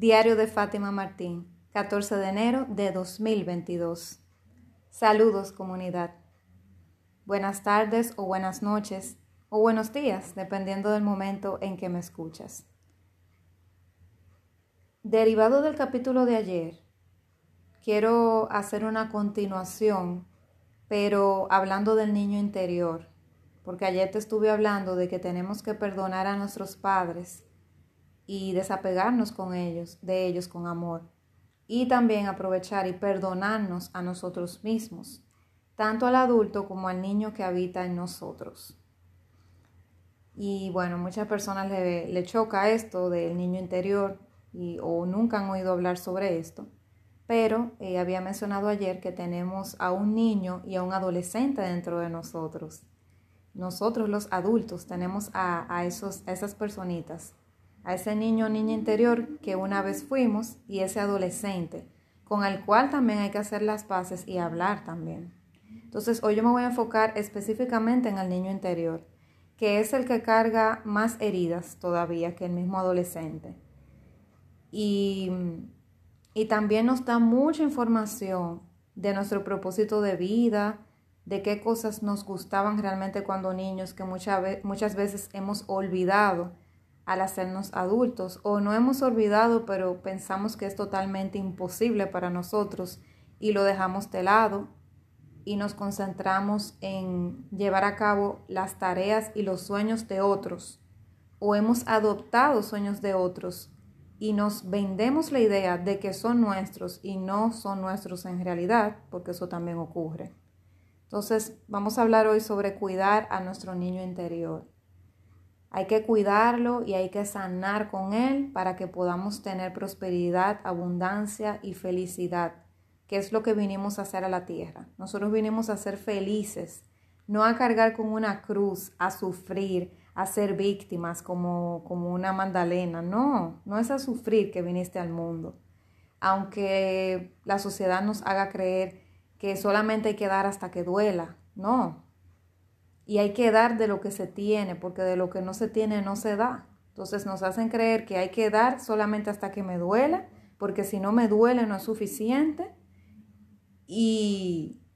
Diario de Fátima Martín, 14 de enero de 2022. Saludos comunidad. Buenas tardes o buenas noches o buenos días, dependiendo del momento en que me escuchas. Derivado del capítulo de ayer, quiero hacer una continuación, pero hablando del niño interior, porque ayer te estuve hablando de que tenemos que perdonar a nuestros padres y desapegarnos con ellos, de ellos con amor. Y también aprovechar y perdonarnos a nosotros mismos, tanto al adulto como al niño que habita en nosotros. Y bueno, muchas personas le, choca esto del niño interior y, o nunca han oído hablar sobre esto. Pero eh, había mencionado ayer que tenemos a un niño y a un adolescente dentro de nosotros. Nosotros los adultos tenemos a, a, esos, a esas personitas a ese niño o niña interior que una vez fuimos y ese adolescente, con el cual también hay que hacer las paces y hablar también. Entonces, hoy yo me voy a enfocar específicamente en el niño interior, que es el que carga más heridas todavía que el mismo adolescente. Y, y también nos da mucha información de nuestro propósito de vida, de qué cosas nos gustaban realmente cuando niños, que muchas, muchas veces hemos olvidado al hacernos adultos o no hemos olvidado pero pensamos que es totalmente imposible para nosotros y lo dejamos de lado y nos concentramos en llevar a cabo las tareas y los sueños de otros o hemos adoptado sueños de otros y nos vendemos la idea de que son nuestros y no son nuestros en realidad, porque eso también ocurre. Entonces, vamos a hablar hoy sobre cuidar a nuestro niño interior. Hay que cuidarlo y hay que sanar con él para que podamos tener prosperidad, abundancia y felicidad, que es lo que vinimos a hacer a la tierra. Nosotros vinimos a ser felices, no a cargar con una cruz, a sufrir, a ser víctimas como, como una Magdalena. No, no es a sufrir que viniste al mundo. Aunque la sociedad nos haga creer que solamente hay que dar hasta que duela. No, y hay que dar de lo que se tiene, porque de lo que no se tiene no se da. Entonces nos hacen creer que hay que dar solamente hasta que me duela, porque si no me duele no es suficiente. Y,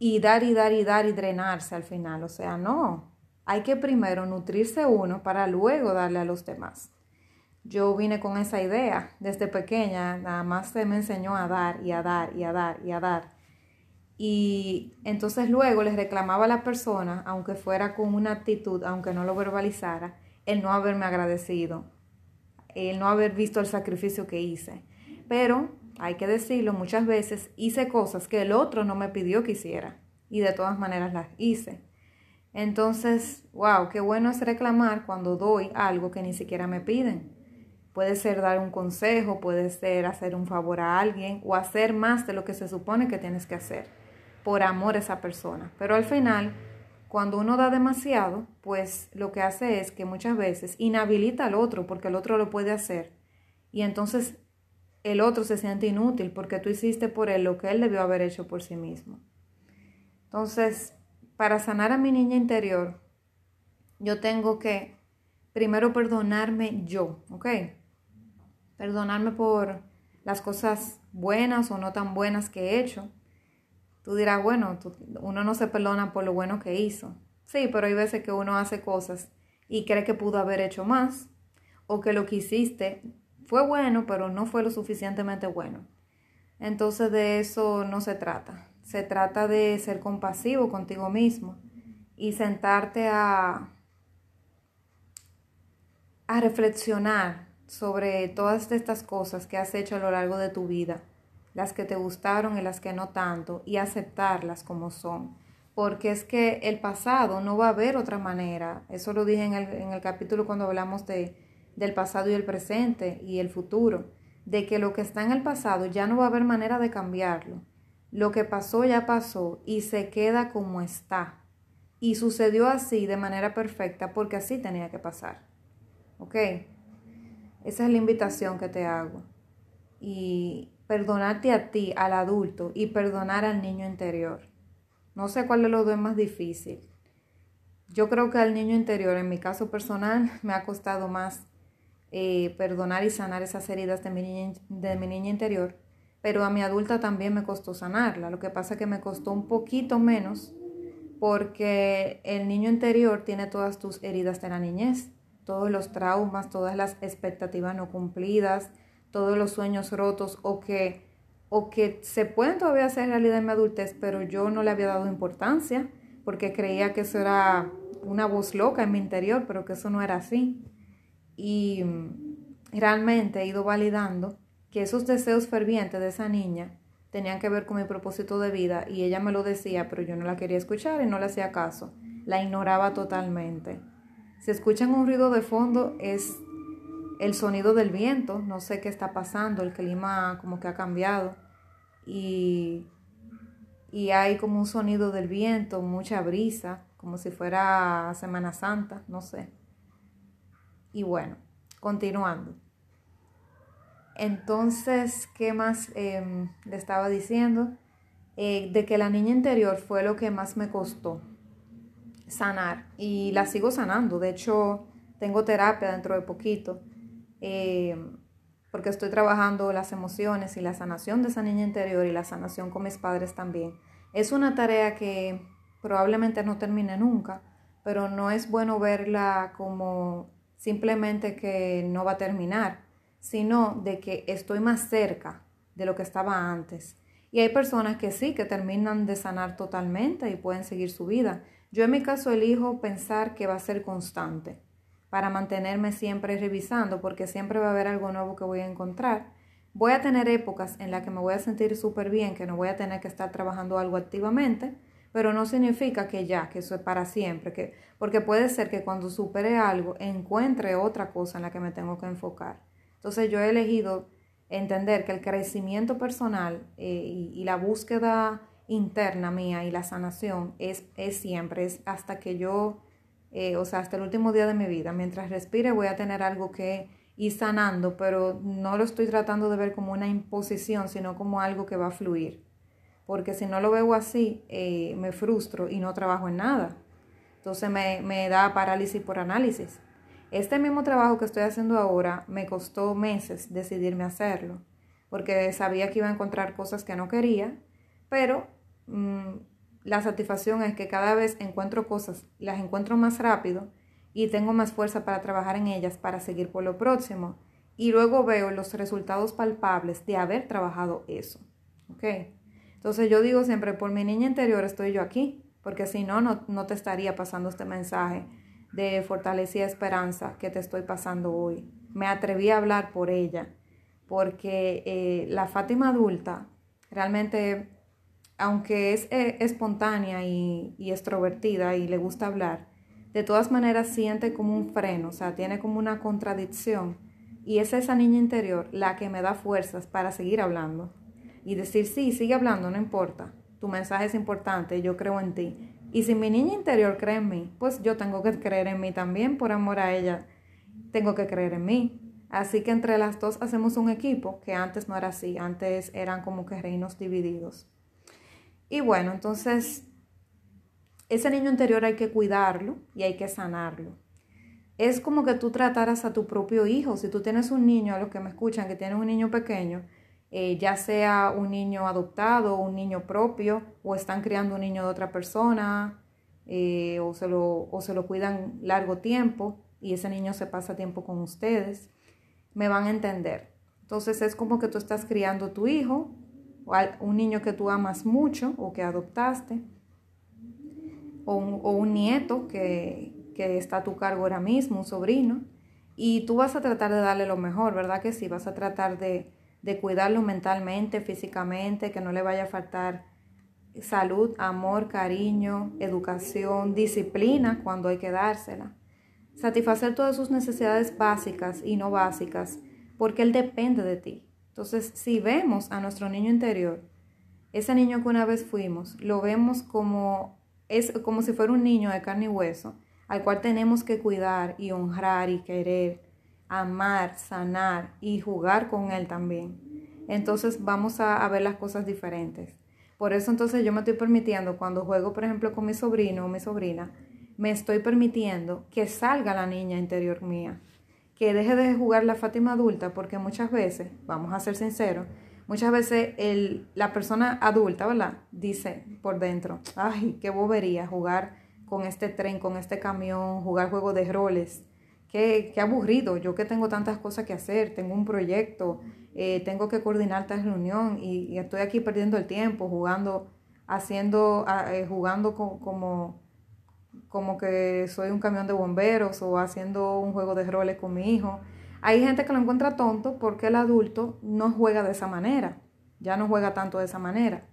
y dar y dar y dar y drenarse al final. O sea, no. Hay que primero nutrirse uno para luego darle a los demás. Yo vine con esa idea desde pequeña, nada más se me enseñó a dar y a dar y a dar y a dar. Y entonces luego les reclamaba a la persona, aunque fuera con una actitud, aunque no lo verbalizara, el no haberme agradecido, el no haber visto el sacrificio que hice. Pero, hay que decirlo, muchas veces hice cosas que el otro no me pidió que hiciera y de todas maneras las hice. Entonces, wow, qué bueno es reclamar cuando doy algo que ni siquiera me piden. Puede ser dar un consejo, puede ser hacer un favor a alguien o hacer más de lo que se supone que tienes que hacer por amor a esa persona. Pero al final, cuando uno da demasiado, pues lo que hace es que muchas veces inhabilita al otro porque el otro lo puede hacer. Y entonces el otro se siente inútil porque tú hiciste por él lo que él debió haber hecho por sí mismo. Entonces, para sanar a mi niña interior, yo tengo que primero perdonarme yo, ¿ok? Perdonarme por las cosas buenas o no tan buenas que he hecho Tú dirás, bueno, uno no se perdona por lo bueno que hizo. Sí, pero hay veces que uno hace cosas y cree que pudo haber hecho más o que lo que hiciste fue bueno, pero no fue lo suficientemente bueno. Entonces de eso no se trata. Se trata de ser compasivo contigo mismo y sentarte a, a reflexionar sobre todas estas cosas que has hecho a lo largo de tu vida las que te gustaron y las que no tanto, y aceptarlas como son. Porque es que el pasado no va a haber otra manera. Eso lo dije en el, en el capítulo cuando hablamos de, del pasado y el presente y el futuro. De que lo que está en el pasado ya no va a haber manera de cambiarlo. Lo que pasó ya pasó y se queda como está. Y sucedió así de manera perfecta porque así tenía que pasar. ¿Ok? Esa es la invitación que te hago. Y, perdonarte a ti, al adulto, y perdonar al niño interior. No sé cuál de los dos es más difícil. Yo creo que al niño interior, en mi caso personal, me ha costado más eh, perdonar y sanar esas heridas de mi, niña, de mi niña interior, pero a mi adulta también me costó sanarla. Lo que pasa es que me costó un poquito menos porque el niño interior tiene todas tus heridas de la niñez, todos los traumas, todas las expectativas no cumplidas, todos los sueños rotos o que, o que se pueden todavía hacer realidad en mi adultez, pero yo no le había dado importancia porque creía que eso era una voz loca en mi interior, pero que eso no era así. Y realmente he ido validando que esos deseos fervientes de esa niña tenían que ver con mi propósito de vida y ella me lo decía, pero yo no la quería escuchar y no le hacía caso. La ignoraba totalmente. Si escuchan un ruido de fondo es el sonido del viento, no sé qué está pasando, el clima como que ha cambiado y, y hay como un sonido del viento, mucha brisa, como si fuera Semana Santa, no sé. Y bueno, continuando. Entonces, ¿qué más em, le estaba diciendo? Eh, de que la niña interior fue lo que más me costó sanar y la sigo sanando. De hecho, tengo terapia dentro de poquito em, porque estoy trabajando las emociones y la sanación de esa niña interior y la sanación con mis padres también. Es una tarea que probablemente no termine nunca, pero no es bueno verla como simplemente que no va a terminar sino de que estoy más cerca de lo que estaba antes. Y hay personas que sí, que terminan de sanar totalmente y pueden seguir su vida. Yo en mi caso elijo pensar que va a ser constante para mantenerme siempre revisando porque siempre va a haber algo nuevo que voy a encontrar. Voy a tener épocas en las que me voy a sentir súper bien, que no voy a tener que estar trabajando algo activamente, pero no significa que ya, que eso es para siempre, que, porque puede ser que cuando supere algo encuentre otra cosa en la que me tengo que enfocar. Entonces yo he elegido entender que el crecimiento personal eh, y, la búsqueda interna mía y la sanación es, es siempre, es hasta que yo, eh, o sea, hasta el último día de mi vida, mientras respire voy a tener algo que ir sanando, pero no lo estoy tratando de ver como una imposición, sino como algo que va a fluir. Porque si no lo veo así, eh, me frustro y no trabajo en nada. Entonces me, me da parálisis por análisis. Este mismo trabajo que estoy haciendo ahora me costó meses decidirme hacerlo, porque sabía que iba a encontrar cosas que no quería, pero mm, la satisfacción es que cada vez encuentro cosas, las encuentro más rápido y tengo más fuerza para trabajar en ellas para seguir por lo próximo. Y luego veo los resultados palpables de haber trabajado eso. ¿Ok? Entonces yo digo siempre, por mi niña interior estoy yo aquí, porque si no, no te estaría pasando este mensaje de fortaleza y esperanza que te estoy pasando hoy. Me atreví a hablar por ella, porque eh, la Fátima adulta realmente, aunque es eh, espontánea y, y extrovertida y le gusta hablar, de todas maneras siente como un freno, o sea, tiene como una contradicción. Y es esa niña interior la que me da fuerzas para seguir hablando y decir, sí, sigue hablando, no importa. Tu mensaje es importante, yo creo en ti. Y si mi niña interior cree en mí, pues yo tengo que creer en mí también por amor a ella. Tengo que creer en mí. Así que entre las dos hacemos un equipo que antes no era así, antes eran como que reinos divididos. Y bueno, entonces ese niño interior hay que cuidarlo y hay que sanarlo. Es como que tú trataras a tu propio hijo. Si tú tienes un niño, a los que me escuchan, que tienen un niño pequeño, eh, ya sea un niño adoptado, un niño propio, o están criando un niño de otra persona, eh, o, se lo, o se lo cuidan largo tiempo y ese niño se pasa tiempo con ustedes, me van a entender. Entonces es como que tú estás criando tu hijo, o un niño que tú amas mucho o que adoptaste, o un, nieto que, que está a tu cargo ahora mismo, un sobrino, y tú vas a tratar de darle lo mejor, ¿verdad que sí? Vas a tratar de de cuidarlo mentalmente, físicamente, que no le vaya a faltar salud, amor, cariño, educación, disciplina cuando hay que dársela. Satisfacer todas sus necesidades básicas y no básicas, porque él depende de ti. Entonces, si vemos a nuestro niño interior, ese niño que una vez fuimos, lo vemos como es como si fuera un niño de carne y hueso, al cual tenemos que cuidar y honrar y querer amar, sanar y jugar con Él también. Entonces vamos a, ver las cosas diferentes. Por eso entonces yo me estoy permitiendo, cuando juego por ejemplo con mi sobrino o mi sobrina, me estoy permitiendo que salga la niña interior mía, que deje de jugar la Fátima adulta, porque muchas veces, vamos a ser sinceros, muchas veces el, la persona adulta, ¿verdad? Dice por dentro, ay, qué bobería jugar con este tren, con este camión, jugar juegos de roles. Qué, qué aburrido, yo que tengo tantas cosas que hacer, tengo un proyecto, eh, tengo que coordinar esta reunión y, estoy aquí perdiendo el tiempo jugando, haciendo, eh, jugando como, como que soy un camión de bomberos o haciendo un juego de roles con mi hijo. Hay gente que lo encuentra tonto porque el adulto no juega de esa manera, ya no juega tanto de esa manera.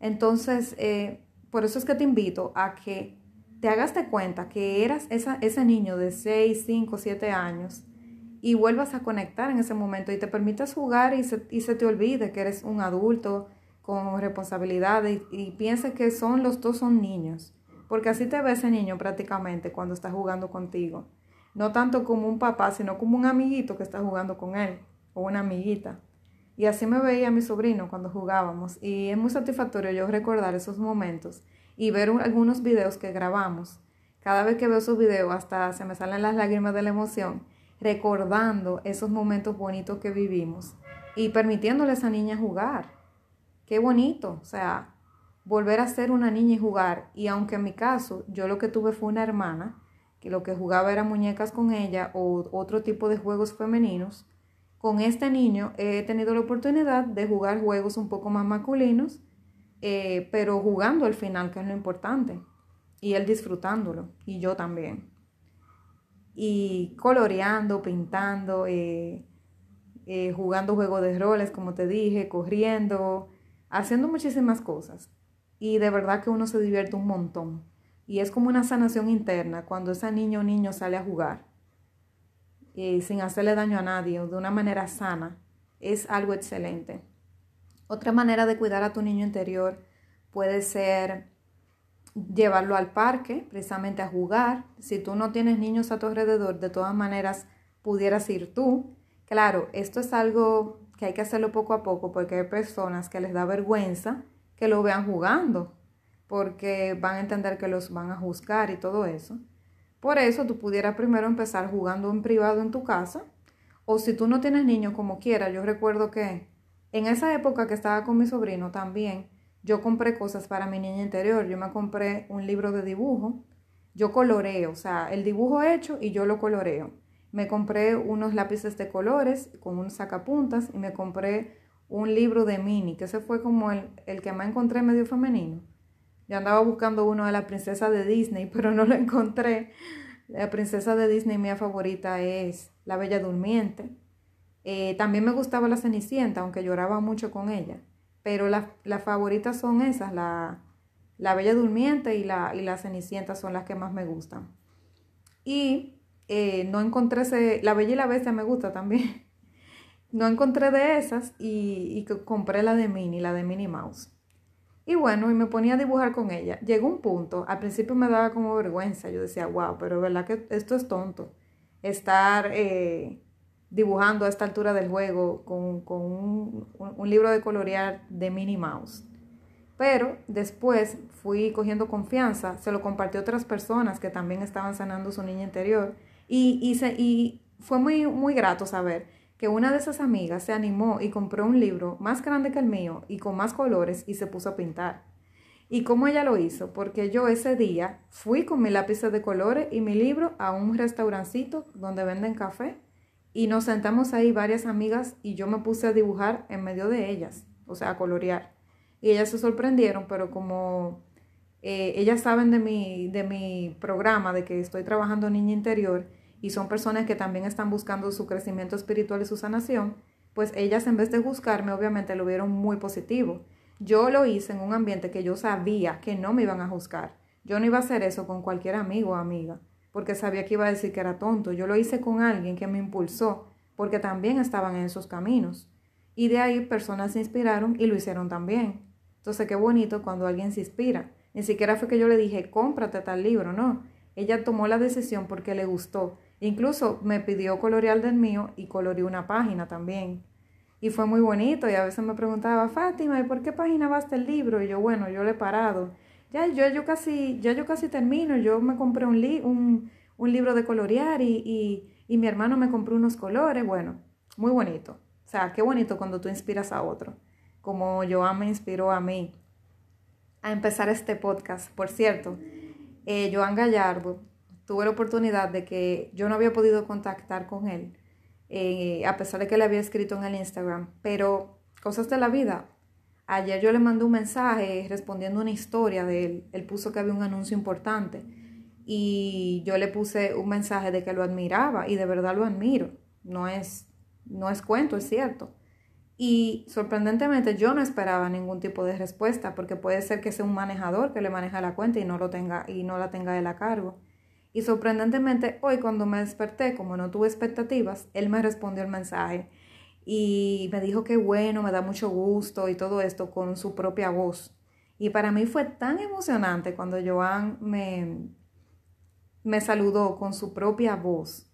Entonces, eh, por eso es que te invito a que te hagas de cuenta que eras esa, ese niño de 6, 5, 7 años y vuelvas a conectar en ese momento y te permitas jugar y se, y se te olvide que eres un adulto con responsabilidades y, y pienses que son los dos son niños, porque así te ve ese niño prácticamente cuando está jugando contigo, no tanto como un papá, sino como un amiguito que está jugando con él o una amiguita. Y así me veía mi sobrino cuando jugábamos y es muy satisfactorio yo recordar esos momentos y ver algunos videos que grabamos. Cada vez que veo esos videos hasta se me salen las lágrimas de la emoción recordando esos momentos bonitos que vivimos y permitiéndole a esa niña jugar. Qué bonito, o sea, volver a ser una niña y jugar. Y aunque en mi caso yo lo que tuve fue una hermana, que lo que jugaba era muñecas con ella o otro tipo de juegos femeninos, con este niño he tenido la oportunidad de jugar juegos un poco más masculinos, eh, pero jugando al final, que es lo importante, y él disfrutándolo, y yo también y coloreando, pintando, eh, eh, jugando juegos de roles, como te dije, corriendo, haciendo muchísimas cosas. Y de verdad que uno se divierte un montón. Y es como una sanación interna cuando ese niño o niño sale a jugar y sin hacerle daño a nadie de una manera sana. Es algo excelente. Otra manera de cuidar a tu niño interior puede ser llevarlo al parque, precisamente a jugar. Si tú no tienes niños a tu alrededor, de todas maneras pudieras ir tú. Claro, esto es algo que hay que hacerlo poco a poco porque hay personas que les da vergüenza que lo vean jugando, porque van a entender que los van a juzgar y todo eso. Por eso tú pudieras primero empezar jugando en privado en tu casa, o si tú no tienes niños como quiera, yo recuerdo que en esa época que estaba con mi sobrino también, yo compré cosas para mi niña interior. Yo me compré un libro de dibujo. Yo coloreo, o sea, el dibujo hecho y yo lo coloreo. Me compré unos lápices de colores con un sacapuntas y me compré un libro de mini, que ese fue como el, el que me encontré medio femenino. Yo andaba buscando uno de la princesa de Disney, pero no lo encontré. La princesa de Disney mía favorita es La Bella Durmiente. Eh, también me gustaba la Cenicienta, aunque lloraba mucho con ella pero las favoritas son esas, la, Bella Durmiente y la, y la Cenicienta son las que más me gustan. Y eh, no encontré ese, la Bella y la Bestia me gusta también. No encontré de esas y, compré la de Minnie, la de Minnie Mouse. Y bueno, y me ponía a dibujar con ella. Llegó un punto, al principio me daba como vergüenza, yo decía, wow, pero verdad que esto es tonto. Estar eh, dibujando a esta altura del juego con, un, libro de colorear de Minnie Mouse. Pero después fui cogiendo confianza, se lo compartí a otras personas que también estaban sanando su niña interior y, y, y fue muy, muy grato saber que una de esas amigas se animó y compró un libro más grande que el mío y con más colores y se puso a pintar. ¿Y cómo ella lo hizo? Porque yo ese día fui con mi lápiz de colores y mi libro a un restaurancito donde venden café y nos sentamos ahí varias amigas y yo me puse a dibujar en medio de ellas, o sea, a colorear. Y ellas se sorprendieron, pero como eh, ellas saben de mi, de mi programa, de que estoy trabajando niña interior, y son personas que también están buscando su crecimiento espiritual y su sanación, pues ellas en vez de juzgarme, obviamente lo vieron muy positivo. Yo lo hice en un ambiente que yo sabía que no me iban a juzgar. Yo no iba a hacer eso con cualquier amigo o amiga porque sabía que iba a decir que era tonto. Yo lo hice con alguien que me impulsó, porque también estaban en esos caminos. Y de ahí personas se inspiraron y lo hicieron también. Entonces, qué bonito cuando alguien se inspira. Ni siquiera fue que yo le dije, cómprate tal libro, no. Ella tomó la decisión porque le gustó. Incluso me pidió colorear del mío y coloreó una página también. Y fue muy bonito y a veces me preguntaba, Fátima, ¿y por qué página va el libro? Y yo, bueno, yo le he parado ya yo, yo, casi, ya yo casi termino, yo me compré un, un, libro de colorear y, y mi hermano me compró unos colores, bueno, muy bonito. O sea, qué bonito cuando tú inspiras a otro, como Joan me inspiró a mí a empezar este podcast. Por cierto, eh, Joan Gallardo, tuve la oportunidad de que yo no había podido contactar con él, eh, a pesar de que le había escrito en el Instagram, pero cosas de la vida. Ayer yo le mandé un mensaje respondiendo una historia de él. Él puso que había un anuncio importante y yo le puse un mensaje de que lo admiraba y de verdad lo admiro. No es, no es cuento, es cierto. Y sorprendentemente yo no esperaba ningún tipo de respuesta porque puede ser que sea un manejador que le maneja la cuenta y no lo tenga y no la tenga él a cargo. Y sorprendentemente hoy cuando me desperté, como no tuve expectativas, él me respondió el mensaje y me dijo que bueno, me da mucho gusto y todo esto con su propia voz. Y para mí fue tan emocionante cuando Joan me, me saludó con su propia voz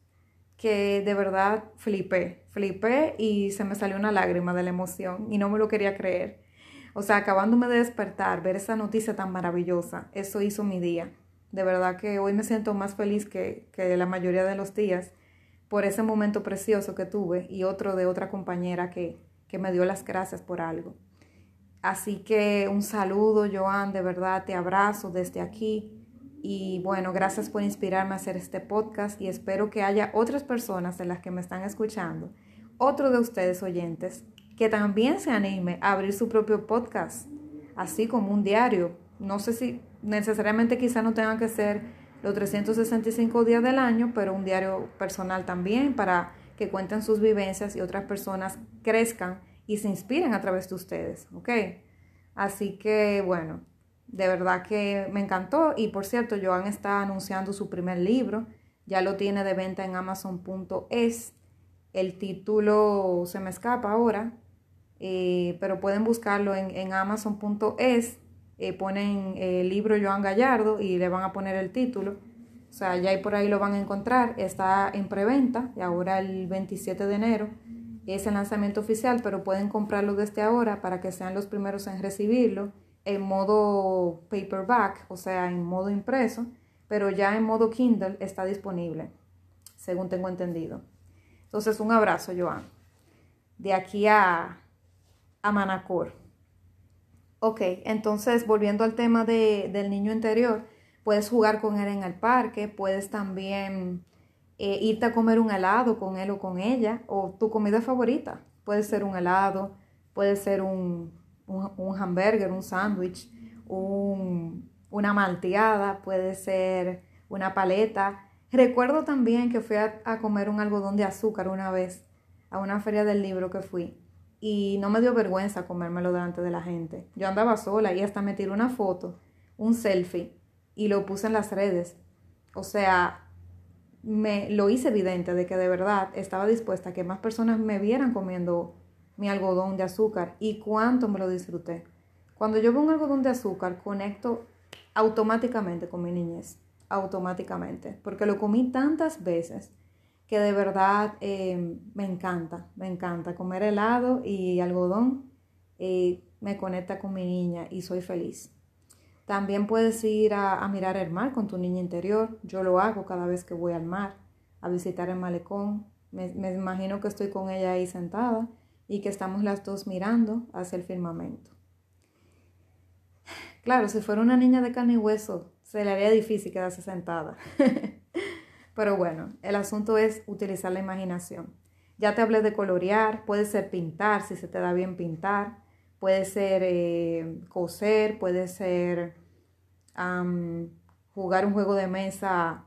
que de verdad flipé, flipé y se me salió una lágrima de la emoción y no me lo quería creer. O sea, acabándome de despertar, ver esa noticia tan maravillosa, eso hizo mi día. De verdad que hoy me siento más feliz que, que la mayoría de los días por ese momento precioso que tuve y otro de otra compañera que, que me dio las gracias por algo. Así que un saludo, Joan, de verdad te abrazo desde aquí y bueno, gracias por inspirarme a hacer este podcast y espero que haya otras personas de las que me están escuchando, otro de ustedes oyentes, que también se anime a abrir su propio podcast, así como un diario. No sé si necesariamente quizá no tengan que ser los 365 días del año, pero un diario personal también para que cuenten sus vivencias y otras personas crezcan y se inspiren a través de ustedes, ¿ok? Así que bueno, de verdad que me encantó y por cierto, Joan está anunciando su primer libro, ya lo tiene de venta en amazon.es. El título se me escapa ahora, eh, pero pueden buscarlo en, amazon.es. Eh, ponen el libro Joan Gallardo y le van a poner el título. O sea, ya ahí por ahí lo van a encontrar. Está en preventa y ahora el 27 de enero es el lanzamiento oficial, pero pueden comprarlo desde ahora para que sean los primeros en recibirlo en modo paperback, o sea, en modo impreso, pero ya en modo Kindle está disponible, según tengo entendido. Entonces, un abrazo, Joan. De aquí a, a Manacor. Ok, entonces, volviendo al tema de, del niño interior, puedes jugar con él en el parque, puedes también eh, irte a comer un helado con él o con ella, o tu comida favorita. Puede ser un helado, puede ser un, un, hamburger, un sándwich, un, una malteada, puede ser una paleta. Recuerdo también que fui a, comer un algodón de azúcar una vez a una feria del libro que fui y no me dio vergüenza comérmelo delante de la gente. Yo andaba sola y hasta me tiré una foto, un selfie y lo puse en las redes. O sea, me lo hice evidente de que de verdad estaba dispuesta a que más personas me vieran comiendo mi algodón de azúcar y cuánto me lo disfruté. Cuando yo veo un algodón de azúcar, conecto automáticamente con mi niñez, automáticamente, porque lo comí tantas veces que de verdad eh, me encanta, me encanta comer helado y algodón, me conecta con mi niña y soy feliz. También puedes ir a, mirar el mar con tu niña interior, yo lo hago cada vez que voy al mar, a visitar el malecón, me, me imagino que estoy con ella ahí sentada y que estamos las dos mirando hacia el firmamento. Claro, si fuera una niña de carne y hueso, se le haría difícil quedarse sentada. Pero bueno, el asunto es utilizar la imaginación. Ya te hablé de colorear, puede ser pintar, si se te da bien pintar, puede ser eh, coser, puede ser jugar un juego de mesa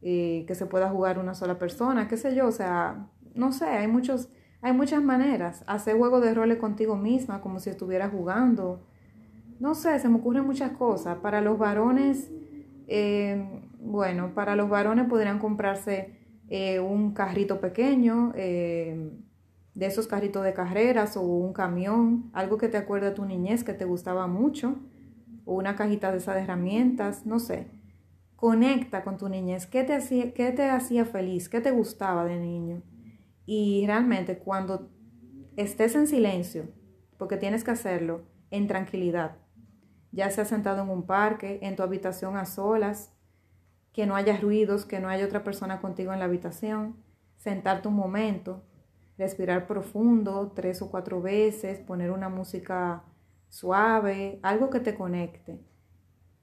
eh, que se pueda jugar una sola persona, qué sé yo, o sea, no sé, hay muchos, hay muchas maneras. Hacer juego de roles contigo misma, como si estuvieras jugando. No sé, se me ocurren muchas cosas. Para los varones, eh, bueno, para los varones podrían comprarse eh, un carrito pequeño, eh, de esos carritos de carreras o un camión, algo que te acuerde a tu niñez que te gustaba mucho, o una cajita de esas herramientas, no sé. Conecta con tu niñez. ¿Qué te hacía, qué te hacía feliz? ¿Qué te gustaba de niño? Y realmente cuando estés en silencio, porque tienes que hacerlo en tranquilidad, ya sea sentado en un parque, en tu habitación a solas, que no haya ruidos, que no haya otra persona contigo en la habitación, sentarte un momento, respirar profundo tres o cuatro veces, poner una música suave, algo que te conecte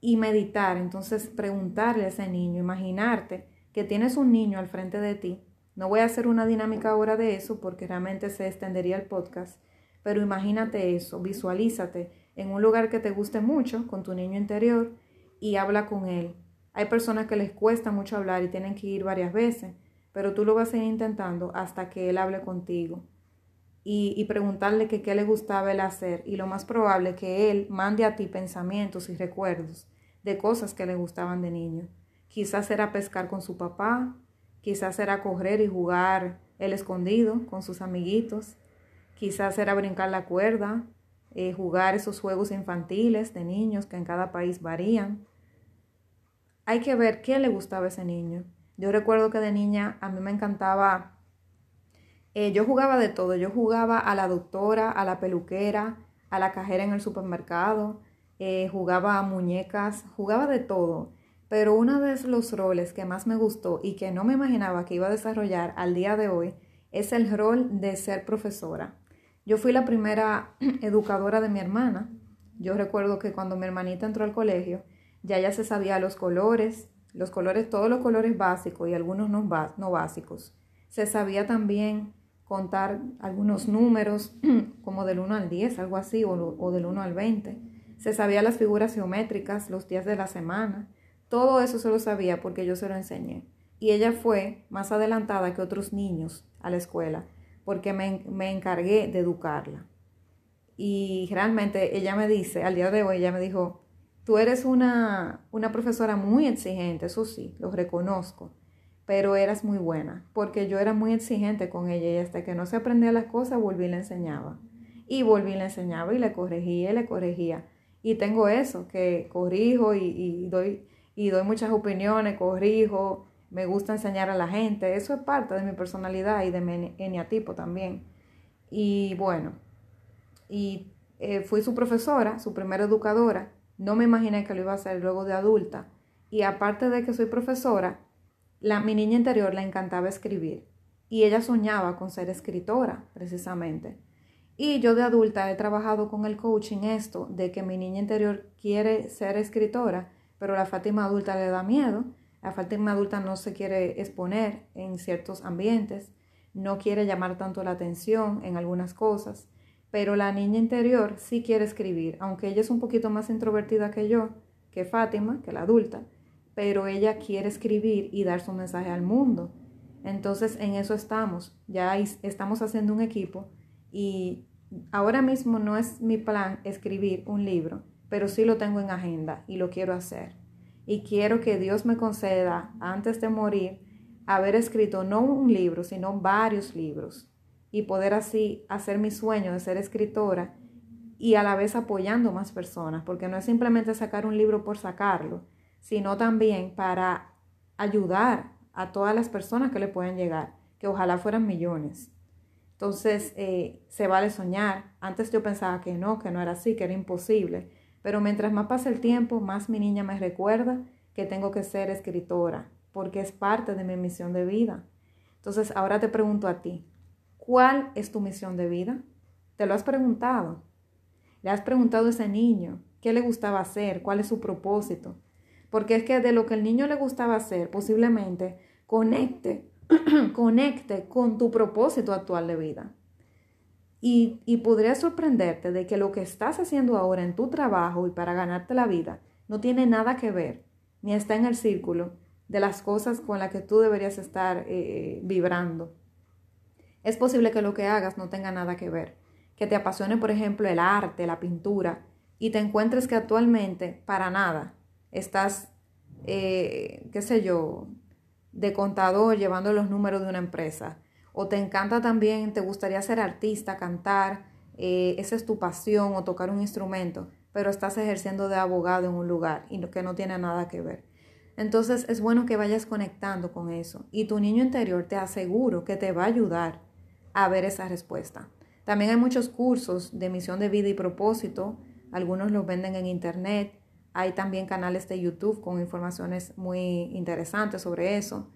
y meditar. Entonces preguntarle a ese niño, imaginarte que tienes un niño al frente de ti. No voy a hacer una dinámica ahora de eso porque realmente se extendería el podcast, pero imagínate eso, visualízate en un lugar que te guste mucho con tu niño interior y habla con él. Hay personas que les cuesta mucho hablar y tienen que ir varias veces pero tú lo vas a ir intentando hasta que él hable contigo y, preguntarle qué le gustaba él hacer y lo más probable que él mande a ti pensamientos y recuerdos de cosas que le gustaban de niño. Quizás era pescar con su papá, quizás era correr y jugar el escondido con sus amiguitos, quizás era brincar la cuerda, eh, jugar esos juegos infantiles de niños que en cada país varían. Hay que ver qué le gustaba a ese niño yo recuerdo que de niña a mí me encantaba, eh, yo jugaba de todo, yo jugaba a la doctora, a la peluquera, a la cajera en el supermercado, eh, jugaba a muñecas, jugaba de todo. Pero uno de los roles que más me gustó y que no me imaginaba que iba a desarrollar al día de hoy es el rol de ser profesora. Yo fui la primera educadora de mi hermana. Yo recuerdo que cuando mi hermanita entró al colegio, ya ella se sabía los colores, los colores, todos los colores básicos y algunos no, no básicos. Se sabía también contar algunos números, como del 1 al 10, algo así, o, o, del 1 al 20. Se sabía las figuras geométricas, los días de la semana. Todo eso se lo sabía porque yo se lo enseñé. Y ella fue más adelantada que otros niños a la escuela porque me, me encargué de educarla. Y realmente ella me dice, al día de hoy, ella me dijo, Tú eres una, una profesora muy exigente, eso sí, lo reconozco, pero eras muy buena, porque yo era muy exigente con ella y hasta que no se aprendía las cosas, volví y le enseñaba. Y volví y le enseñaba y le corregía y le corregía. Y tengo eso, que corrijo y, doy, y doy muchas opiniones, corrijo, me gusta enseñar a la gente. Eso es parte de mi personalidad y de mi eneatipo también. Y bueno, y eh, fui su profesora, su primera educadora, no me imaginé que lo iba a hacer luego de adulta. Y aparte de que soy profesora, la, mi niña interior le encantaba escribir. Y ella soñaba con ser escritora, precisamente. Y yo de adulta he trabajado con el coaching esto, de que mi niña interior quiere ser escritora, pero la Fátima adulta le da miedo. La Fátima adulta no se quiere exponer en ciertos ambientes, no quiere llamar tanto la atención en algunas cosas pero la niña interior sí quiere escribir, aunque ella es un poquito más introvertida que yo, que Fátima, que la adulta, pero ella quiere escribir y dar su mensaje al mundo. Entonces en eso estamos, ya estamos haciendo un equipo y ahora mismo no es mi plan escribir un libro, pero sí lo tengo en agenda y lo quiero hacer. Y quiero que Dios me conceda, antes de morir, haber escrito no un libro, sino varios libros y poder así hacer mi sueño de ser escritora y a la vez apoyando más personas, porque no es simplemente sacar un libro por sacarlo, sino también para ayudar a todas las personas que le pueden llegar, que ojalá fueran millones. Entonces, eh, se vale soñar. Antes yo pensaba que no, que no era así, que era imposible, pero mientras más pasa el tiempo, más mi niña me recuerda que tengo que ser escritora, porque es parte de mi misión de vida. Entonces, ahora te pregunto a ti, ¿Cuál es tu misión de vida? ¿Te lo has preguntado? ¿Le has preguntado a ese niño qué le gustaba hacer? ¿Cuál es su propósito? Porque es que de lo que el niño le gustaba hacer, posiblemente conecte, conecte con tu propósito actual de vida. Y, y podría sorprenderte de que lo que estás haciendo ahora en tu trabajo y para ganarte la vida no tiene nada que ver, ni está en el círculo de las cosas con las que tú deberías estar eh, vibrando. Es posible que lo que hagas no tenga nada que ver, que te apasione, por ejemplo, el arte, la pintura, y te encuentres que actualmente para nada estás, eh, qué sé yo, de contador llevando los números de una empresa. O te encanta también, te gustaría ser artista, cantar, eh, esa es tu pasión o tocar un instrumento, pero estás ejerciendo de abogado en un lugar y que no tiene nada que ver. Entonces es bueno que vayas conectando con eso y tu niño interior te aseguro que te va a ayudar a ver esa respuesta. También hay muchos cursos de misión de vida y propósito, algunos los venden en internet, Hay también canales de YouTube con informaciones muy interesantes sobre eso.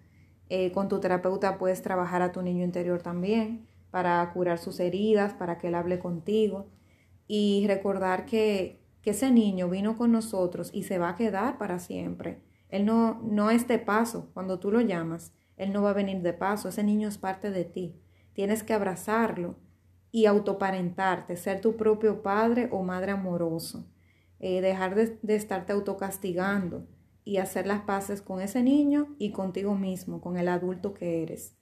Eh, con tu terapeuta puedes trabajar a tu niño interior también para curar sus heridas, para que él hable contigo y recordar que, que ese niño vino con nosotros y se va a quedar para siempre. Él no, no es de paso. Cuando tú lo llamas, él no va a venir de paso. Ese niño es parte de ti. Tienes que abrazarlo y autoparentarte, ser tu propio padre o madre amoroso. Eh, dejar de, de estarte autocastigando y hacer las paces con ese niño y contigo mismo, con el adulto que eres.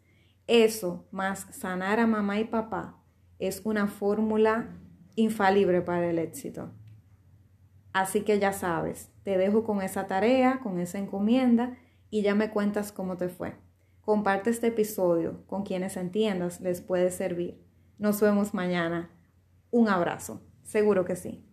Eso, más sanar a mamá y papá, es una fórmula infalible para el éxito. Así que ya sabes, te dejo con esa tarea, con esa encomienda y ya me cuentas cómo te fue. Comparte este episodio con quienes entiendas les puede servir. Nos vemos mañana. Un abrazo. Seguro que sí.